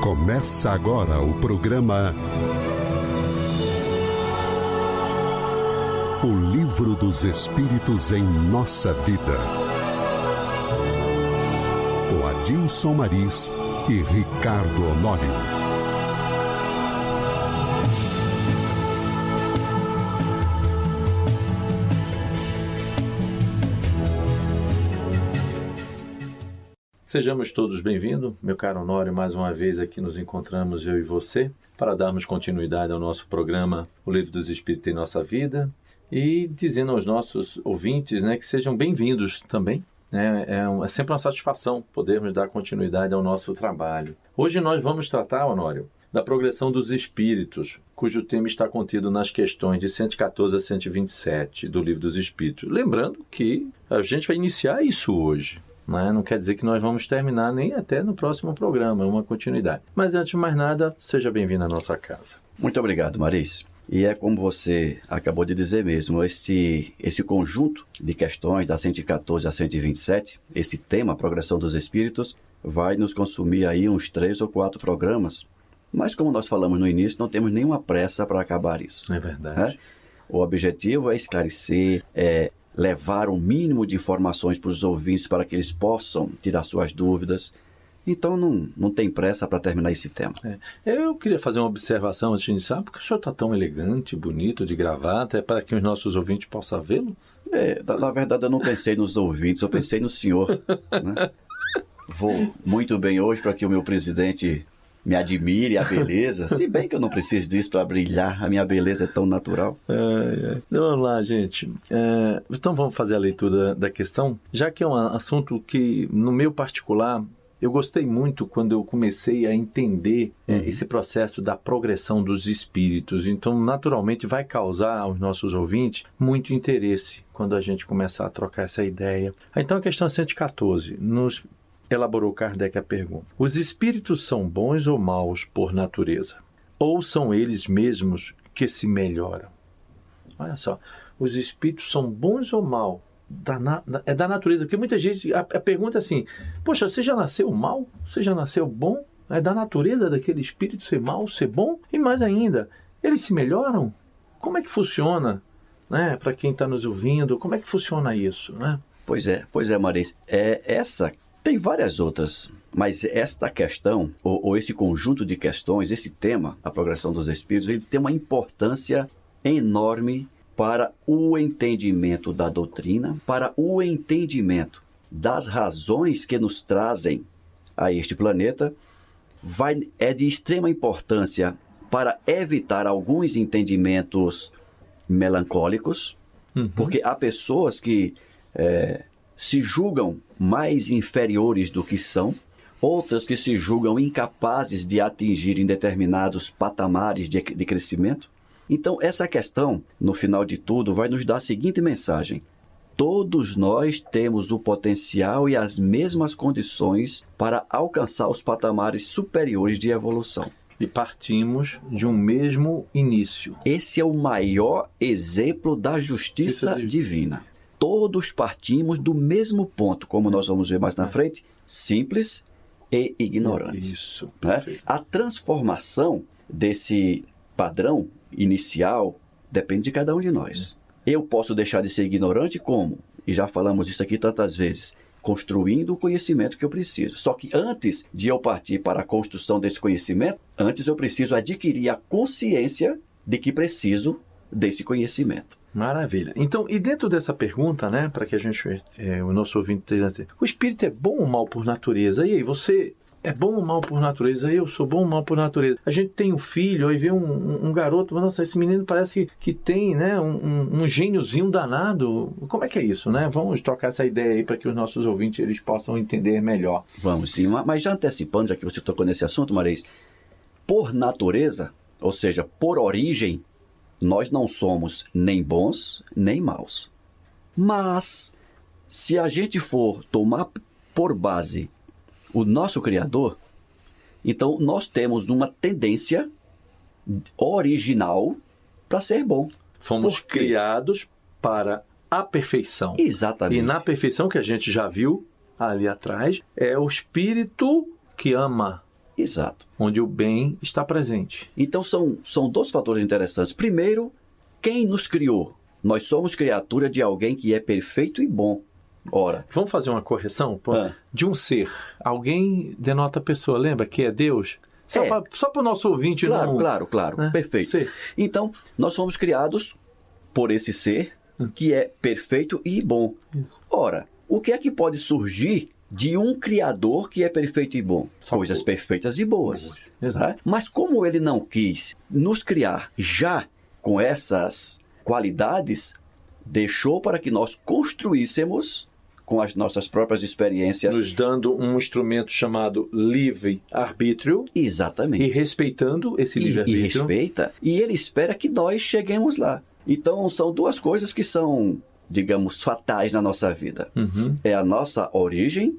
Começa agora o programa O Livro dos Espíritos em Nossa Vida. Com Adilson Maris e Ricardo Honório. Sejamos todos bem-vindos, meu caro Honório, mais uma vez aqui nos encontramos eu e você para darmos continuidade ao nosso programa O Livro dos Espíritos em Nossa Vida e dizendo aos nossos ouvintes né, que sejam bem-vindos também. Né? É, é sempre uma satisfação podermos dar continuidade ao nosso trabalho. Hoje nós vamos tratar, Honório, da progressão dos espíritos, cujo tema está contido nas questões de 114 a 127 do Livro dos Espíritos. Lembrando que a gente vai iniciar isso hoje. Né? Não quer dizer que nós vamos terminar nem até no próximo programa, é uma continuidade. Mas antes de mais nada, seja bem-vindo à nossa casa. Muito obrigado, Maris. E é como você acabou de dizer mesmo, esse, esse conjunto de questões da 114 a 127, esse tema, progressão dos espíritos, vai nos consumir aí uns três ou quatro programas. Mas como nós falamos no início, não temos nenhuma pressa para acabar isso. É verdade. Né? O objetivo é esclarecer, é levar o um mínimo de informações para os ouvintes para que eles possam tirar suas dúvidas. Então não, não tem pressa para terminar esse tema. É. Eu queria fazer uma observação antes de iniciar, porque o senhor está tão elegante, bonito, de gravata, é para que os nossos ouvintes possam vê-lo? É, na, na, verdade eu não pensei nos ouvintes, eu pensei no senhor. Né? Vou muito bem hoje para que o meu presidente me admire a beleza, se bem que eu não preciso disso para brilhar, a minha beleza é tão natural. É, é. Então, vamos lá, gente. É, então vamos fazer a leitura da questão, já que é um assunto que, no meu particular, eu gostei muito quando eu comecei a entender é, uhum. esse processo da progressão dos espíritos. Então, naturalmente, vai causar aos nossos ouvintes muito interesse quando a gente começar a trocar essa ideia. Então, a questão 114 nos elaborou Kardec a pergunta: Os espíritos são bons ou maus por natureza? Ou são eles mesmos que se melhoram? Olha só, os espíritos são bons ou maus? Da na, é da natureza, porque muita gente a, a pergunta é assim: Poxa, você já nasceu mal? Você já nasceu bom? É da natureza daquele espírito ser mal, ser bom? E mais ainda, eles se melhoram? Como é que funciona? Né? Para quem está nos ouvindo, como é que funciona isso? Né? Pois é, pois é, Maris. É essa tem várias outras, mas esta questão, ou, ou, esse conjunto de questões, esse tema, a progressão dos espíritos, ele tem uma importância enorme para o entendimento da doutrina, para o entendimento das razões que nos trazem a este planeta, vai, é de extrema importância para evitar alguns entendimentos melancólicos, uhum. porque há pessoas que é, se julgam mais inferiores do que são, outras que se julgam incapazes de atingirem determinados patamares de, de crescimento. Então, essa questão, no final de tudo, vai nos dar a seguinte mensagem: todos nós temos o potencial e as mesmas condições para alcançar os patamares superiores de evolução. E partimos de um mesmo início. Esse é o maior exemplo da justiça, justiça divina todos partimos do mesmo ponto, como nós vamos ver mais na frente, simples e ignorantes. Isso. Né? A transformação desse padrão inicial depende de cada um de nós. É. Eu posso deixar de ser ignorante como? E já falamos isso aqui tantas vezes. Construindo o conhecimento que eu preciso. Só que antes de eu partir para a construção desse conhecimento, antes eu preciso adquirir a consciência de que preciso desse conhecimento. Maravilha. Então, e dentro dessa pergunta, né, para que a gente, é, o nosso ouvinte o espírito é bom ou mal por natureza? E aí, você é bom ou mal por natureza? Eu sou bom ou mal por natureza? A gente tem um filho, aí vê um, um, um garoto, nossa, esse menino parece que tem, né, um, um, gêniozinho danado. Como é que é isso, né? Vamos trocar essa ideia aí para que os nossos ouvintes eles possam entender melhor. Vamos sim, mas já antecipando, já que você tocou nesse assunto, Maris, por natureza, ou seja, por origem, nós não somos nem bons nem maus. Mas, se a gente for tomar por base o nosso Criador, então nós temos uma tendência original para ser bom. Fomos criados para a perfeição. Exatamente. E na perfeição que a gente já viu ali atrás, é o espírito que ama Exato. onde o bem está presente. Então são, são dois fatores interessantes. Primeiro, quem nos criou? Nós somos criatura de alguém que é perfeito e bom. Ora, Vamos fazer uma correção pô, Ah. de um ser. Alguém denota a pessoa, lembra que é Deus? Só É. para o nosso ouvinte claro, não. claro, claro, né? perfeito. Ser. Então, nós fomos criados por esse ser que é perfeito e bom. Ora, o que é que pode surgir de um criador que é perfeito e bom? Só Coisas co- perfeitas e boas. Exato. né? Mas como ele não quis nos criar já com essas qualidades, deixou para que nós construíssemos com as nossas próprias experiências. Nos dando um instrumento chamado livre-arbítrio Exatamente. e respeitando esse e, e livre-arbítrio. respeita, e ele espera que nós cheguemos lá. Então, são duas coisas que são, digamos, fatais na nossa vida. Uhum. É a nossa origem,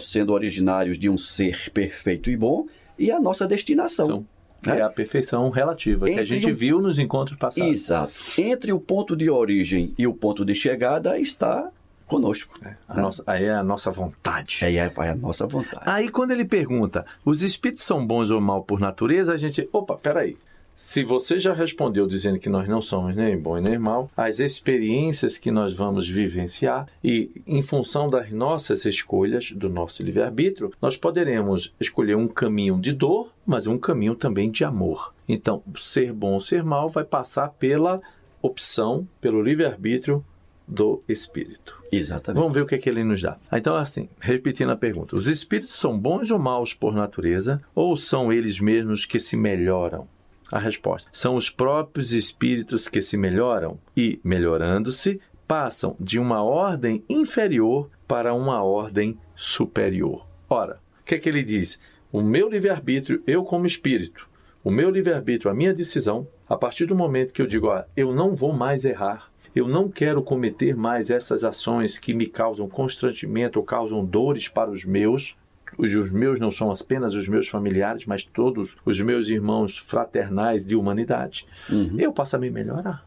sendo originários de um ser perfeito e bom, e a nossa destinação. Então, que é a perfeição relativa, que a Entre gente viu nos encontros passados. Exato. Entre o ponto de origem e o ponto de chegada está conosco. A nossa, aí é a nossa vontade. É, é a nossa vontade. Aí quando ele pergunta, os espíritos são bons ou mal por natureza, a gente, opa, peraí. Se você já respondeu dizendo que nós não somos nem bom e nem mal, as experiências que nós vamos vivenciar e em função das nossas escolhas, do nosso livre-arbítrio, nós poderemos escolher um caminho de dor, mas um caminho também de amor. Então, ser bom ou ser mal vai passar pela opção, pelo livre-arbítrio do espírito. Exatamente. Vamos ver o que, é que ele nos dá. Então, assim, repetindo a pergunta: os espíritos são bons ou maus por natureza, ou são eles mesmos que se melhoram? A resposta: são os próprios espíritos que se melhoram e, melhorando-se, passam de uma ordem inferior para uma ordem superior. Ora, o que é que ele diz? O meu livre-arbítrio, eu como espírito, o meu livre-arbítrio, a minha decisão, a partir do momento que eu digo, ah, eu não vou mais errar, eu não quero cometer mais essas ações que me causam constrangimento ou causam dores para os meus, os meus não são apenas os meus familiares, mas todos os meus irmãos fraternais de humanidade, Uhum. eu passo a me melhorar.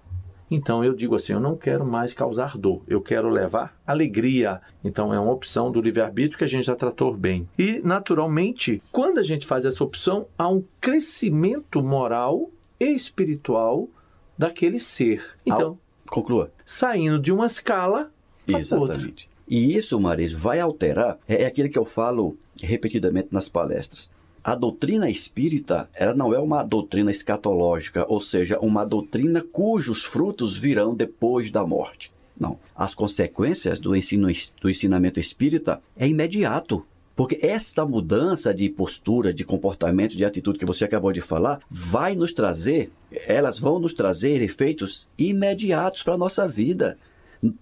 Então eu digo assim, eu não quero mais causar dor, eu quero levar alegria. Então é uma opção do livre-arbítrio que a gente já tratou bem. E naturalmente, quando a gente faz essa opção, há um crescimento moral e espiritual daquele ser. Então, Conclua. saindo de uma escala para outra. Exatamente. E isso, Marisa, vai alterar, é aquilo que eu falo repetidamente nas palestras. A doutrina espírita, ela não é uma doutrina escatológica, ou seja, uma doutrina cujos frutos virão depois da morte. Não. As consequências do, ensino, do ensinamento espírita é imediato. Porque esta mudança de postura, de comportamento, de atitude que você acabou de falar, vai nos trazer, elas vão nos trazer efeitos imediatos para a nossa vida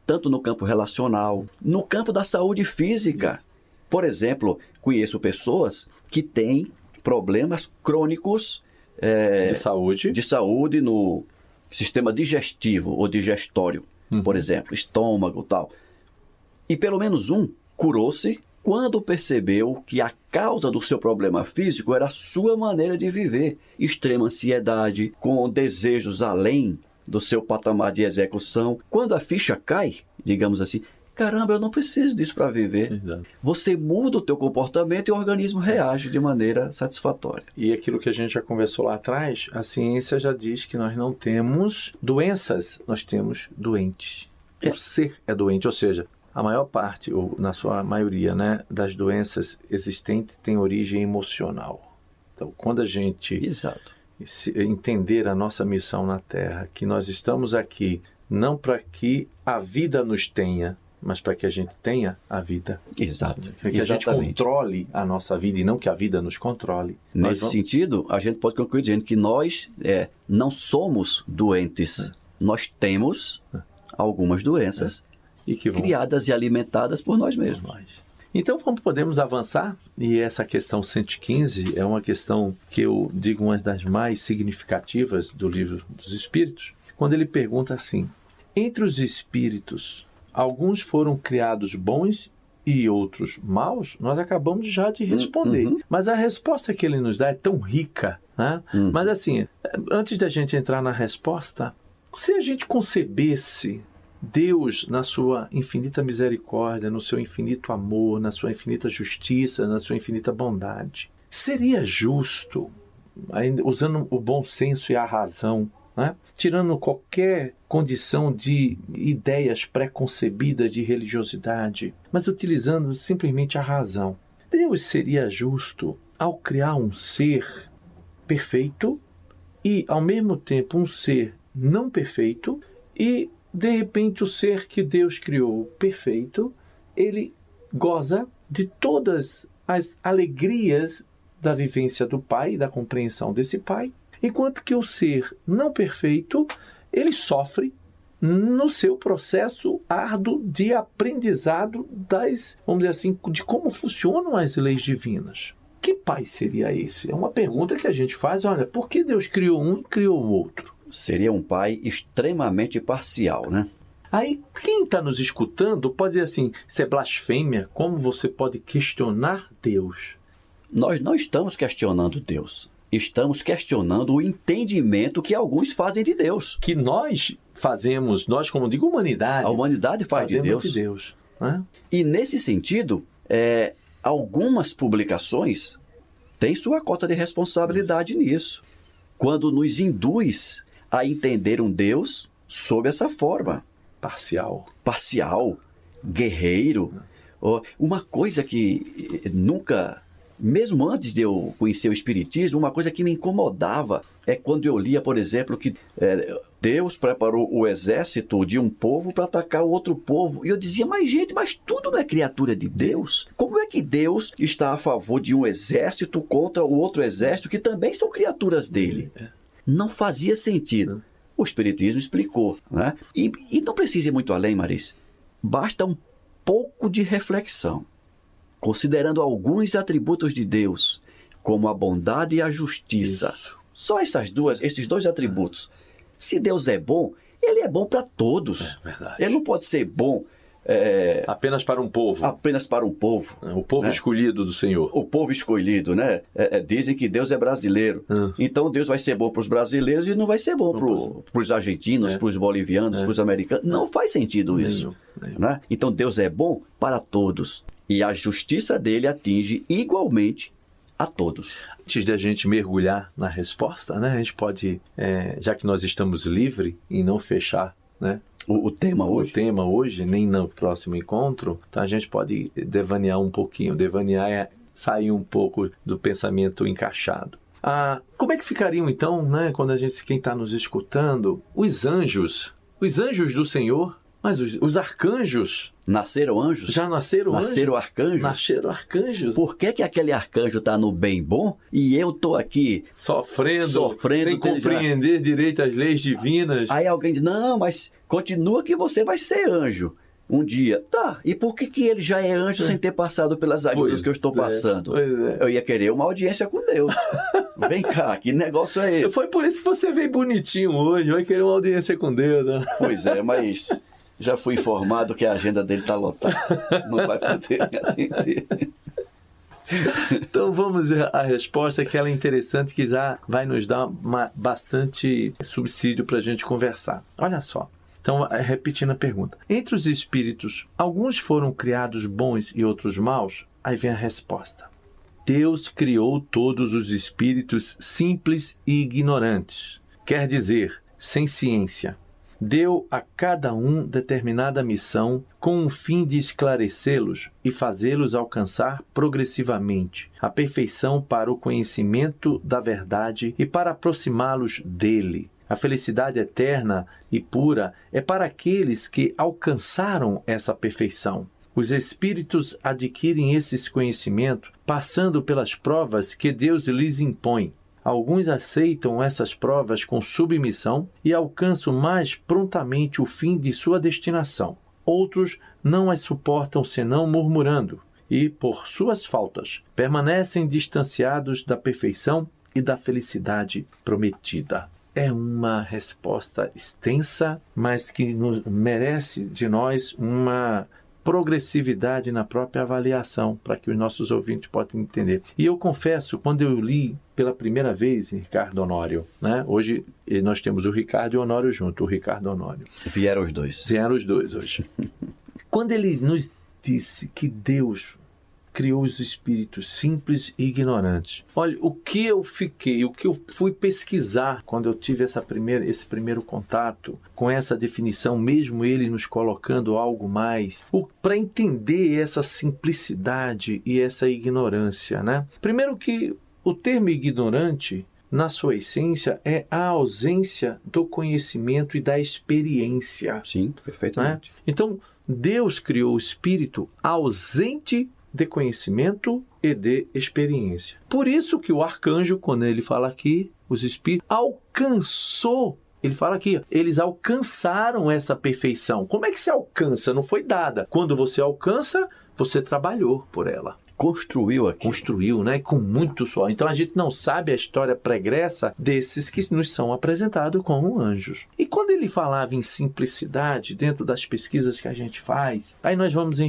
tanto no campo relacional, no campo da saúde física. Por exemplo, conheço pessoas que têm problemas crônicos é, De saúde. de saúde no sistema digestivo ou digestório, Uhum. por exemplo, estômago e tal. E pelo menos um curou-se quando percebeu que a causa do seu problema físico era a sua maneira de viver, extrema ansiedade, com desejos além do seu patamar de execução. Quando a ficha cai, digamos assim, caramba, eu não preciso disso para viver. Exato. Você muda o teu comportamento e o organismo reage de maneira satisfatória. E aquilo que a gente já conversou lá atrás, a ciência já diz que nós não temos doenças, nós temos doentes. É. O ser é doente, ou seja, a maior parte, ou na sua maioria, né, das doenças existentes tem origem emocional. Então, quando a gente Exato. entender a nossa missão na Terra, que nós estamos aqui não para que a vida nos tenha, mas para que a gente tenha a vida. Exato. Que a gente Exatamente. controle a nossa vida e não que a vida nos controle. Nesse vamos- sentido, a gente pode concluir dizendo que nós é, não somos doentes. Nós temos algumas doenças e que vão criadas e alimentadas por nós por mesmos. nós. Então vamos, podemos avançar e essa questão 115 é uma questão que eu digo uma das mais significativas do livro dos Espíritos, quando ele pergunta assim: entre os espíritos, alguns foram criados bons e outros maus? Nós acabamos já de responder, uhum. mas a resposta que ele nos dá é tão rica, né? Hum. Mas assim, antes da gente entrar na resposta, se a gente concebesse Deus, na sua infinita misericórdia, no seu infinito amor, na sua infinita justiça, na sua infinita bondade, seria justo, usando o bom senso e a razão, né? tirando qualquer condição de ideias preconcebidas de religiosidade, mas utilizando simplesmente a razão. Deus seria justo ao criar um ser perfeito e, ao mesmo tempo, um ser não perfeito e, de repente, o ser que Deus criou perfeito, ele goza de todas as alegrias da vivência do pai, da compreensão desse pai, enquanto que o ser não perfeito, ele sofre no seu processo árduo de aprendizado das, vamos dizer assim, de como funcionam as leis divinas. Que pai seria esse? É uma pergunta que a gente faz, olha, por que Deus criou um e criou o outro? Seria um pai extremamente parcial, né? Aí, quem está nos escutando pode dizer assim: isso é blasfêmia? Como você pode questionar Deus? Nós não estamos questionando Deus. Estamos questionando o entendimento que alguns fazem de Deus. Que nós fazemos, nós, como digo, humanidade. A humanidade faz de Deus. De Deus né? E nesse sentido, é, algumas publicações têm sua cota de responsabilidade Isso. nisso. Quando nos induz a entender um Deus sob essa forma. Parcial. Parcial, guerreiro. Uma coisa que nunca mesmo antes de eu conhecer o Espiritismo, uma coisa que me incomodava é quando eu lia, por exemplo, que é, Deus preparou o exército de um povo para atacar o outro povo. E eu dizia, mas gente, mas tudo não é criatura de Deus? Como é que Deus está a favor de um exército contra o outro exército que também são criaturas dele? Não fazia sentido. O Espiritismo explicou. Né? E, e não precisa ir muito além, Maris. Basta um pouco de reflexão considerando alguns atributos de Deus, como a bondade e a justiça. Isso. Só essas duas, esses dois atributos. Se Deus é bom, ele é bom para todos. É. Ele não pode ser bom é, apenas para um povo. Apenas para um povo. É, o povo né? escolhido do Senhor. O povo escolhido, né? É, é dizem que Deus é brasileiro. Ah. Então Deus vai ser bom para os brasileiros e não vai ser bom para os argentinos, é. para os bolivianos, para os americanos. Não faz sentido isso. Né? Então Deus é bom para todos e a justiça dele atinge igualmente a todos. Antes de a gente mergulhar na resposta, né, a gente pode, é, já que nós estamos livres em não fechar né, o, o, tema hoje. O tema hoje, nem no próximo encontro, então a gente pode devanear um pouquinho. Devanear é sair um pouco do pensamento encaixado. Ah, como é que ficariam então, né, quando a gente, quem está nos escutando, os anjos, os anjos do Senhor mas os, os arcanjos. Nasceram anjos? Já nasceram, nasceram anjos? arcanjos? Nasceram arcanjos. Por que, que aquele arcanjo está no bem bom e eu estou aqui sofrendo, sofrendo sem compreender já... direito as leis divinas? Aí alguém diz: não, mas continua que você vai ser anjo um dia. Tá, e por que, que ele já é anjo é. sem ter passado pelas agulhas que eu estou é, passando? É. Eu ia querer uma audiência com Deus. Vem cá, que negócio é esse? Foi por isso que você veio bonitinho hoje, vai querer uma audiência com Deus. Né? Pois é, mas já fui informado que a agenda dele está lotada. Não vai poder me atender. Então vamos à resposta que ela é interessante, que já vai nos dar uma, bastante subsídio para a gente conversar. Olha só. Então, é, repetindo a pergunta. Entre os espíritos, alguns foram criados bons e outros maus? Aí vem a resposta. Deus criou todos os espíritos simples e ignorantes, quer dizer, sem ciência, deu a cada um determinada missão com o fim de esclarecê-los e fazê-los alcançar progressivamente a perfeição para o conhecimento da verdade e para aproximá-los dele. A felicidade eterna e pura é para aqueles que alcançaram essa perfeição. Os espíritos adquirem esses conhecimentos passando pelas provas que Deus lhes impõe Alguns aceitam essas provas com submissão e alcançam mais prontamente o fim de sua destinação. Outros não as suportam senão murmurando e, por suas faltas, permanecem distanciados da perfeição e da felicidade prometida. É uma resposta extensa, mas que merece de nós uma progressividade na própria avaliação, para que os nossos ouvintes possam entender. E eu confesso, quando eu li pela primeira vez Ricardo Honório, né? hoje eh, nós temos o Ricardo e o Honório junto, o Ricardo Honório. Vieram os dois. Vieram os dois hoje. quando ele nos disse que Deus criou os espíritos simples e ignorantes. Olha, o que eu fiquei, o que eu fui pesquisar quando eu tive essa primeira, esse primeiro contato com essa definição, mesmo ele nos colocando algo mais, para entender essa simplicidade e essa ignorância, né? Primeiro que o termo ignorante na sua essência, é a ausência do conhecimento e da experiência. Sim, perfeitamente. Né? Então, Deus criou o espírito ausente de conhecimento e de experiência. Por isso que o arcanjo, quando ele fala aqui, os espíritos alcançou ele fala aqui, eles alcançaram essa perfeição. Como é que se alcança? Não foi dada. Quando você alcança, você trabalhou por ela construiu aqui. Construiu, né? Com muito suor. Então a gente não sabe a história pregressa desses que nos são apresentados como anjos. E quando ele falava em simplicidade, dentro das pesquisas que a gente faz, aí nós vamos,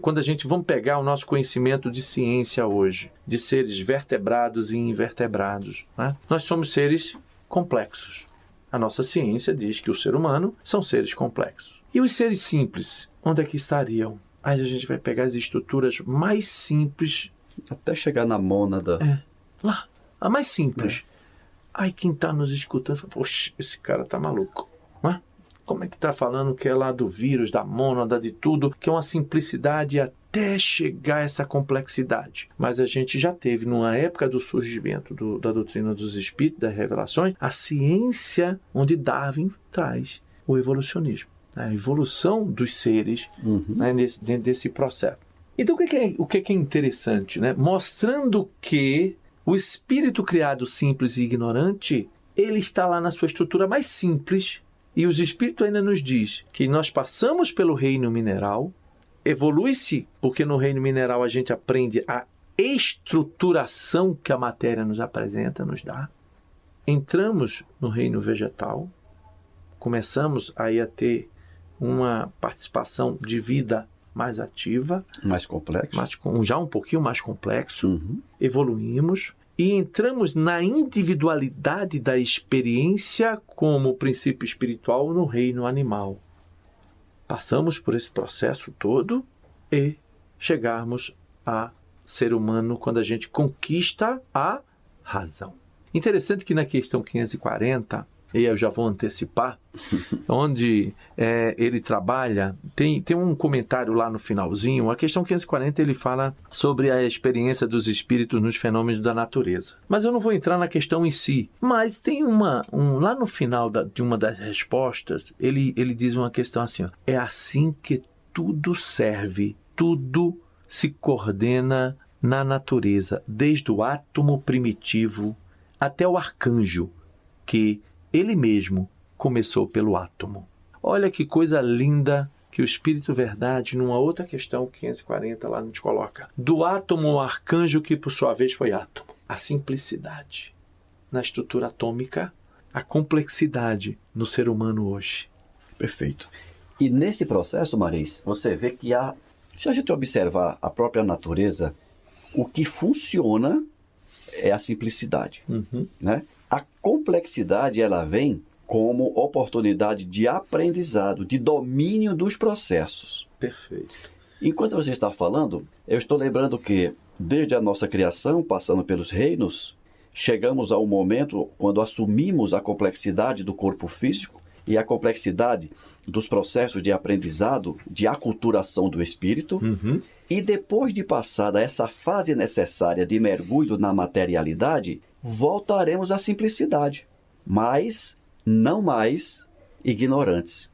quando a gente vamos pegar o nosso conhecimento de ciência hoje, de seres vertebrados e invertebrados, né? nós somos seres complexos. A nossa ciência diz que o ser humano são seres complexos. E os seres simples, onde é que estariam? Aí a gente vai pegar as estruturas mais simples. Até chegar na mônada. É. Lá. A mais simples. É. Aí quem está nos escutando fala, poxa, esse cara tá maluco. Como é que tá falando que é lá do vírus, da mônada, de tudo, que é uma simplicidade até chegar a essa complexidade. Mas a gente já teve, numa época do surgimento do, da doutrina dos espíritos, das revelações, a ciência onde Darwin traz o evolucionismo a evolução dos seres uhum. né, nesse, dentro desse processo. Então, o que é, o que é interessante? Né? Mostrando que o espírito criado simples e ignorante, ele está lá na sua estrutura mais simples, e os espíritos ainda nos diz que nós passamos pelo reino mineral, evolui-se, porque no reino mineral a gente aprende a estruturação que a matéria nos apresenta, nos dá. Entramos no reino vegetal, começamos aí a ter uma participação de vida mais ativa. Mais complexo. Mais, já um pouquinho mais complexo. Uhum. Evoluímos e entramos na individualidade da experiência como princípio espiritual no reino animal. Passamos por esse processo todo e chegarmos a ser humano quando a gente conquista a razão. Interessante que na questão 540 e eu já vou antecipar, onde é, ele trabalha, tem, tem um comentário lá no finalzinho, a questão 540 ele fala sobre a experiência dos espíritos nos fenômenos da natureza. Mas eu não vou entrar na questão em si, mas tem uma, um, lá no final da, de uma das respostas, ele, ele diz uma questão assim, ó, é assim que tudo serve, tudo se coordena na natureza, desde o átomo primitivo até o arcanjo, que ele mesmo começou pelo átomo. Olha que coisa linda que o Espírito Verdade, numa outra questão 540 lá nos coloca. Do átomo ao arcanjo que por sua vez foi átomo. A simplicidade na estrutura atômica, a complexidade no ser humano hoje. Perfeito. E nesse processo, Maris, você vê que há, se a gente observar a própria natureza, o que funciona é a simplicidade, uhum. né? A complexidade ela vem como oportunidade de aprendizado, de domínio dos processos. Perfeito. Enquanto você está falando, eu estou lembrando que desde a nossa criação, passando pelos reinos, chegamos ao momento quando assumimos a complexidade do corpo físico e a complexidade dos processos de aprendizado, de aculturação do espírito. Uhum. E depois de passada essa fase necessária de mergulho na materialidade, voltaremos à simplicidade, mas não mais ignorantes.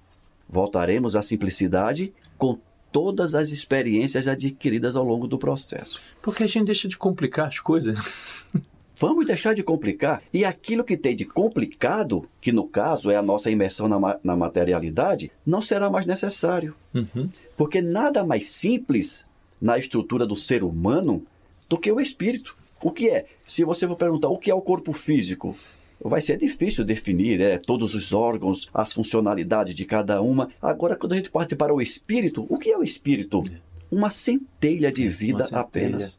Voltaremos à simplicidade com todas as experiências adquiridas ao longo do processo. Porque a gente deixa de complicar as coisas. Vamos deixar de complicar. E aquilo que tem de complicado, que no caso é a nossa imersão na, na materialidade, não será mais necessário. Uhum. Porque nada mais simples na estrutura do ser humano do que o espírito. O que é? Se você for perguntar o que é o corpo físico, vai ser difícil definir é, todos os órgãos, as funcionalidades de cada uma. Agora, quando a gente parte para o espírito, o que é o espírito? É. Uma centelha de vida centelha apenas.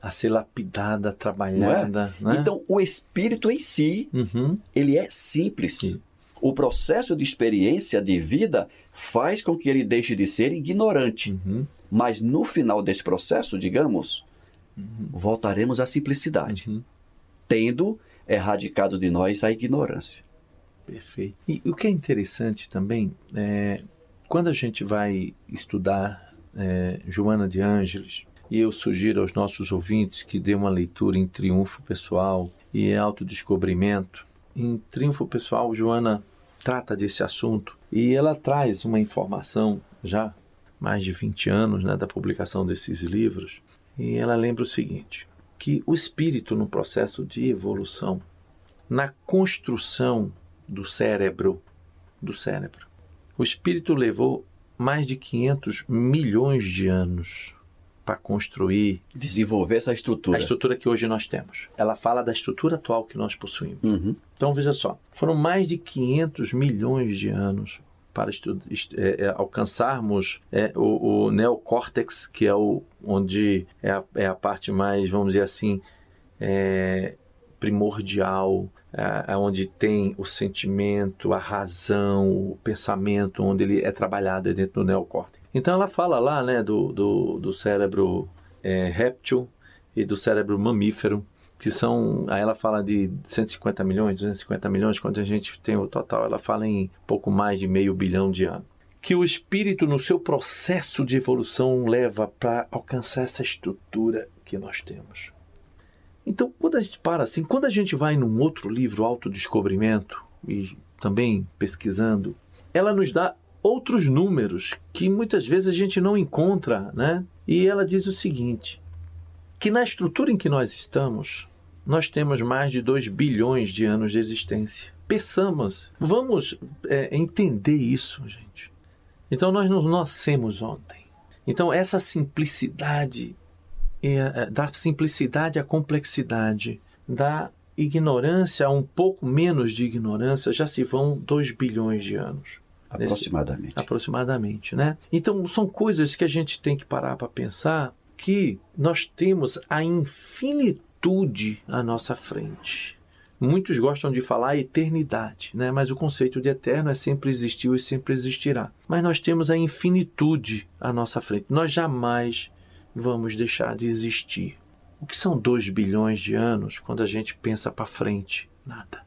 A ser lapidada, trabalhada. É? Né? Então, o espírito em si, uhum. ele é simples. Sim. O processo de experiência de vida faz com que ele deixe de ser ignorante. Uhum Mas no final desse processo, digamos, voltaremos à simplicidade, Uhum. tendo erradicado de nós a ignorância. Perfeito. E o que é interessante também é quando a gente vai estudar é, Joana de Ângeles, e eu sugiro aos nossos ouvintes que dê uma leitura em Triunfo Pessoal e Autodescobrimento. Em Triunfo Pessoal, Joana trata desse assunto e ela traz uma informação já mais de 20 anos né, da publicação desses livros. E ela lembra o seguinte: que o espírito, no processo de evolução, na construção do cérebro, do cérebro, o espírito levou mais de 500 milhões de anos para construir Desenvolver essa estrutura. a estrutura que hoje nós temos. Ela fala da estrutura atual que nós possuímos. Uhum. Então veja só, foram mais de 500 milhões de anos para é, é, alcançarmos é, o, o neocórtex, que é o onde é a, é a parte mais, vamos dizer assim, é, primordial, é, é onde tem o sentimento, a razão, o pensamento, onde ele é trabalhado é dentro do neocórtex. Então ela fala lá, né, do, do, do cérebro réptil e do cérebro mamífero, que são. Aí ela fala de 150 milhões, 250 milhões, quando a gente tem o total, ela fala em pouco mais de meio bilhão de anos. Que o espírito, no seu processo de evolução, leva para alcançar essa estrutura que nós temos. Então, quando a gente para assim, quando a gente vai num outro livro, Autodescobrimento, e também pesquisando, ela nos dá outros números que muitas vezes a gente não encontra, né? E ela diz o seguinte: que na estrutura em que nós estamos, nós temos mais de 2 bilhões de anos de existência. Pensamos, vamos é, entender isso, gente. Então nós não nascemos ontem. Então essa simplicidade, é, da simplicidade à complexidade, da ignorância a um pouco menos de ignorância, já se vão 2 bilhões de anos Aproximadamente. aproximadamente, né? Então são coisas que a gente tem que parar para pensar que nós temos a infinitude à nossa frente. Muitos gostam de falar eternidade, né? mas o conceito de eterno é sempre existiu e sempre existirá. Mas nós temos a infinitude à nossa frente. Nós jamais vamos deixar de existir. O que são 2 bilhões de anos quando a gente pensa para frente? Nada.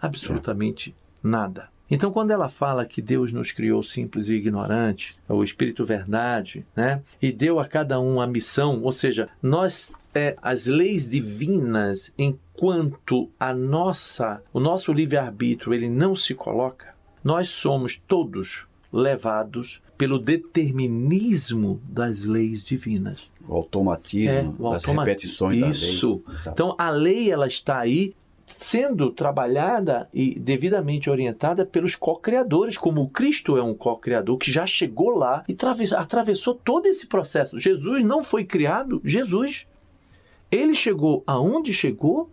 Absolutamente nada. Então, quando ela fala que Deus nos criou simples e ignorante, é o Espírito Verdade, né? E deu a cada um a missão, ou seja, nós é, as leis divinas, enquanto a nossa, o nosso livre-arbítrio ele não se coloca, nós somos todos levados pelo determinismo das leis divinas. O automatismo, É, o das repetições Isso. da lei. Exato. Então a lei ela está aí sendo trabalhada e devidamente orientada pelos co-criadores, como o Cristo é um co-criador que já chegou lá e trave- atravessou todo esse processo. Jesus não foi criado, Jesus. Ele chegou aonde chegou,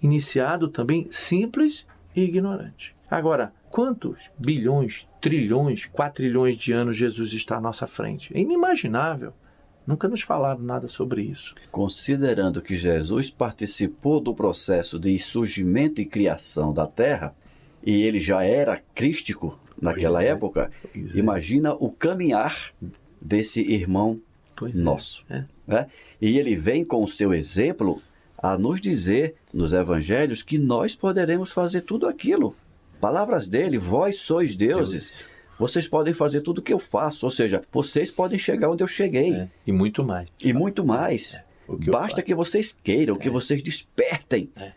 iniciado também simples e ignorante. Agora, quantos bilhões, trilhões, quatrilhões de anos Jesus está à nossa frente? É inimaginável. Nunca nos falaram nada sobre isso. Considerando que Jesus participou do processo de surgimento e criação da Terra, e ele já era crístico naquela é. época, é. imagina o caminhar desse irmão Pois é. nosso. É. né? E ele vem com o seu exemplo a nos dizer nos evangelhos que nós poderemos fazer tudo aquilo. Palavras dele, vós sois deuses. Vocês podem fazer tudo o que eu faço, ou seja, vocês podem chegar onde eu cheguei. É, E muito mais. E muito mais. O que Basta que vocês queiram, que vocês despertem É.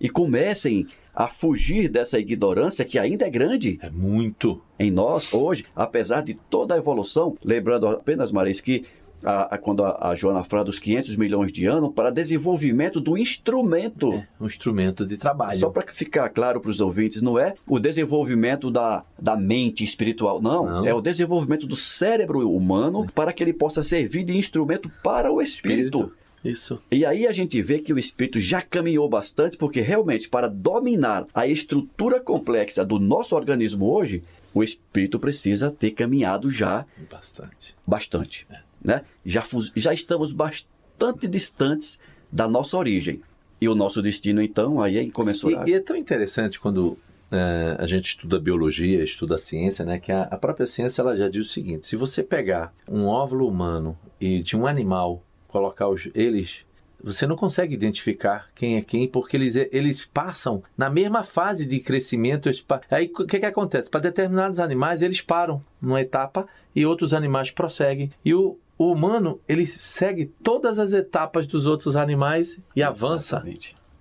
e comecem a fugir dessa ignorância que ainda é grande É muito. em nós hoje, apesar de toda a evolução. Lembrando apenas, Maris, que a- a- quando a, a Joana fala dos 500 milhões de anos, para desenvolvimento do instrumento. É um instrumento de trabalho. Só para ficar claro para os ouvintes, não é o desenvolvimento da, da mente espiritual, não. Não. É o desenvolvimento do cérebro humano para que ele possa servir de instrumento para o espírito. Isso. E aí a gente vê que o espírito já caminhou bastante, porque realmente para dominar a estrutura complexa do nosso organismo hoje, o espírito precisa ter caminhado já Bastante. bastante. Né? Já, já estamos bastante distantes da nossa origem. E o nosso destino, então, aí é E, incomensurável. e é tão interessante quando é, a gente estuda biologia, estuda ciência, né? Que a, a própria ciência ela já diz o seguinte: se você pegar um óvulo humano e de um animal colocar os, eles você não consegue identificar quem é quem, porque eles, eles passam na mesma fase de crescimento. Aí o que, que acontece? Para determinados animais, eles param numa etapa e outros animais prosseguem. E o, o humano, ele segue todas as etapas dos outros animais e Exatamente. avança.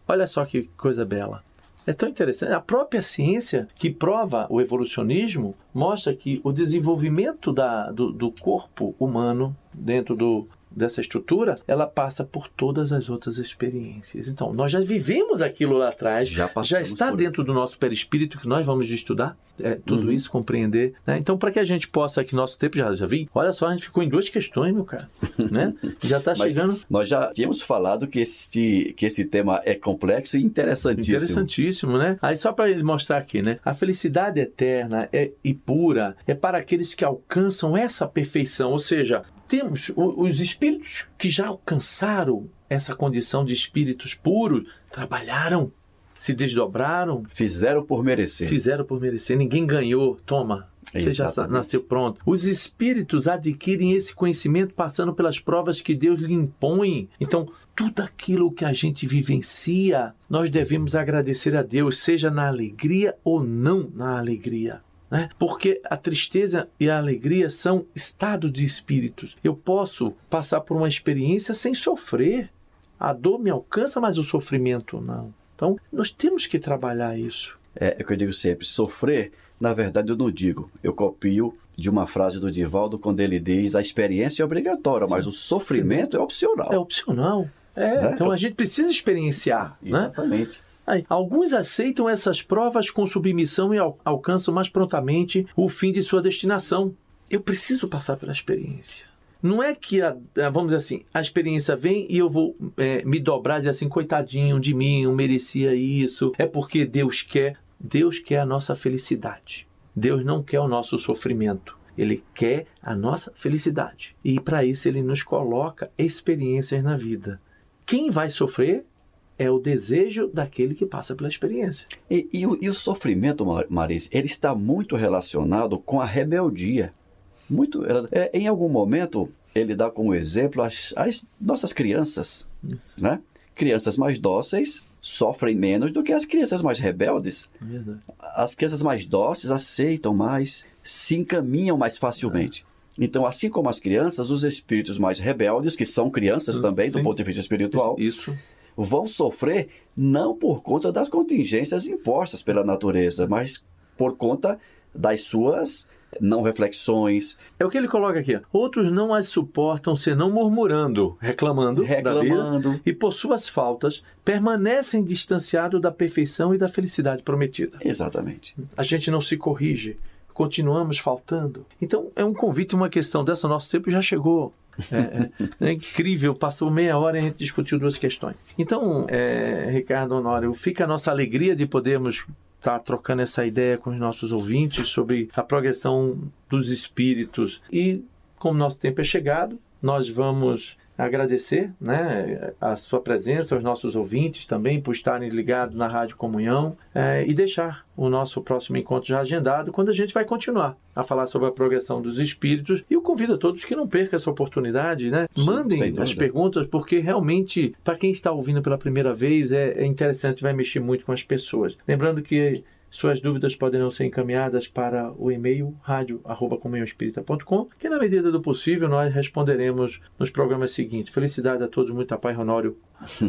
Olha só que coisa bela. É tão interessante. A própria ciência que prova o evolucionismo mostra que o desenvolvimento da, do, do corpo humano dentro do, dessa estrutura, ela passa por todas as outras experiências. Então, nós já vivemos aquilo lá atrás, já, já está dentro do nosso perispírito que nós vamos estudar, é, tudo uhum. isso, compreender. Né? Então, para que a gente possa, aqui nosso tempo já, já vi, olha só, a gente ficou em duas questões, meu cara. né? Já está chegando. Nós já tínhamos falado que esse, que esse tema é complexo e interessantíssimo. Interessantíssimo, né? Aí, só para ele mostrar aqui, né? A felicidade eterna é, e pura é para aqueles que alcançam essa perfeição, ou seja, temos os espíritos que já alcançaram essa condição de espíritos puros, trabalharam, se desdobraram. Fizeram por merecer. Fizeram por merecer. Ninguém ganhou. Toma. Você já nasceu pronto. Os espíritos adquirem esse conhecimento passando pelas provas que Deus lhe impõe. Então, tudo aquilo que a gente vivencia, nós devemos agradecer a Deus, seja na alegria ou não na alegria né? Porque a tristeza e a alegria são estado de espíritos. Eu posso passar por uma experiência sem sofrer. A dor me alcança, mas o sofrimento não. Então, nós temos que trabalhar isso. É, é o que eu digo sempre: sofrer, na verdade, eu não digo. Eu copio de uma frase do Divaldo quando ele diz: a experiência é obrigatória, Sim. mas o sofrimento é opcional. É opcional. É, é, então a gente precisa experienciar. Né? Exatamente. Né? Aí, alguns aceitam essas provas com submissão e al alcançam mais prontamente o fim de sua destinação. Eu preciso passar pela experiência. Não é que, a, vamos dizer assim, a experiência vem e eu vou é, me dobrar e dizer assim, coitadinho de mim, eu merecia isso. É porque Deus quer. Deus quer a nossa felicidade. Deus não quer o nosso sofrimento. Ele quer a nossa felicidade. E para isso ele nos coloca experiências na vida. Quem vai sofrer é o desejo daquele que passa pela experiência. E, e, e o sofrimento, Maris, ele está muito relacionado com a rebeldia. Muito, é, em algum momento, ele dá como exemplo as, as nossas crianças. Isso. Né? Crianças mais dóceis sofrem menos do que as crianças mais rebeldes. Verdade. As crianças mais dóceis aceitam mais, se encaminham mais facilmente. É. Então, assim como as crianças, os espíritos mais rebeldes, que são crianças hum, também, Sim. do ponto de vista espiritual, isso vão sofrer não por conta das contingências impostas pela natureza, mas por conta das suas não reflexões. É o que ele coloca aqui. Outros não as suportam senão murmurando, reclamando, reclamando. da vida, e por suas faltas permanecem distanciados da perfeição e da felicidade prometida. Exatamente. A gente não se corrige, continuamos faltando. Então é um convite, uma questão dessa. Nosso tempo já chegou. É, é, é, incrível, passou meia hora e a gente discutiu duas questões. Então, é, Ricardo Honório, fica a nossa alegria de podermos estar tá trocando essa ideia com os nossos ouvintes sobre a progressão dos espíritos. E, como nosso tempo é chegado, nós vamos agradecer né, a sua presença, aos nossos ouvintes também por estarem ligados na Rádio Comunhão é, e deixar o nosso próximo encontro já agendado, quando a gente vai continuar a falar sobre a progressão dos espíritos. E eu convido a todos que não percam essa oportunidade, né? Sim, Mandem as perguntas, porque realmente, para quem está ouvindo pela primeira vez, é, é interessante, vai mexer muito com as pessoas. Lembrando que suas dúvidas poderão ser encaminhadas para o e-mail rádio.comunhãoespírita.com, que na medida do possível nós responderemos nos programas seguintes. Felicidade a todos, muita paz, Honório,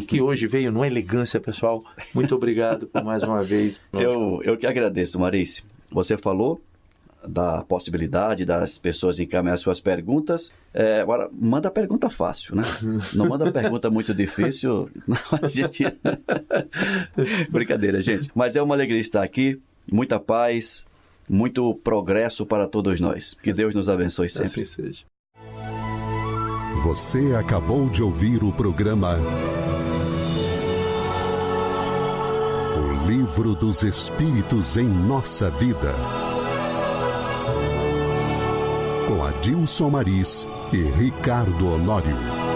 que hoje veio numa elegância, pessoal. Muito obrigado por mais uma vez. Eu, eu que agradeço, Marice. Você falou da possibilidade das pessoas encaminhar suas perguntas. É, agora, manda pergunta fácil, né? Não manda pergunta muito difícil. Não, a gente... Brincadeira, gente. Mas é uma alegria estar aqui. Muita paz, muito progresso para todos nós. Que Deus nos abençoe sempre. Assim seja. Você acabou de ouvir o programa O Livro dos Espíritos em Nossa Vida com Adilson Maris e Ricardo Honório.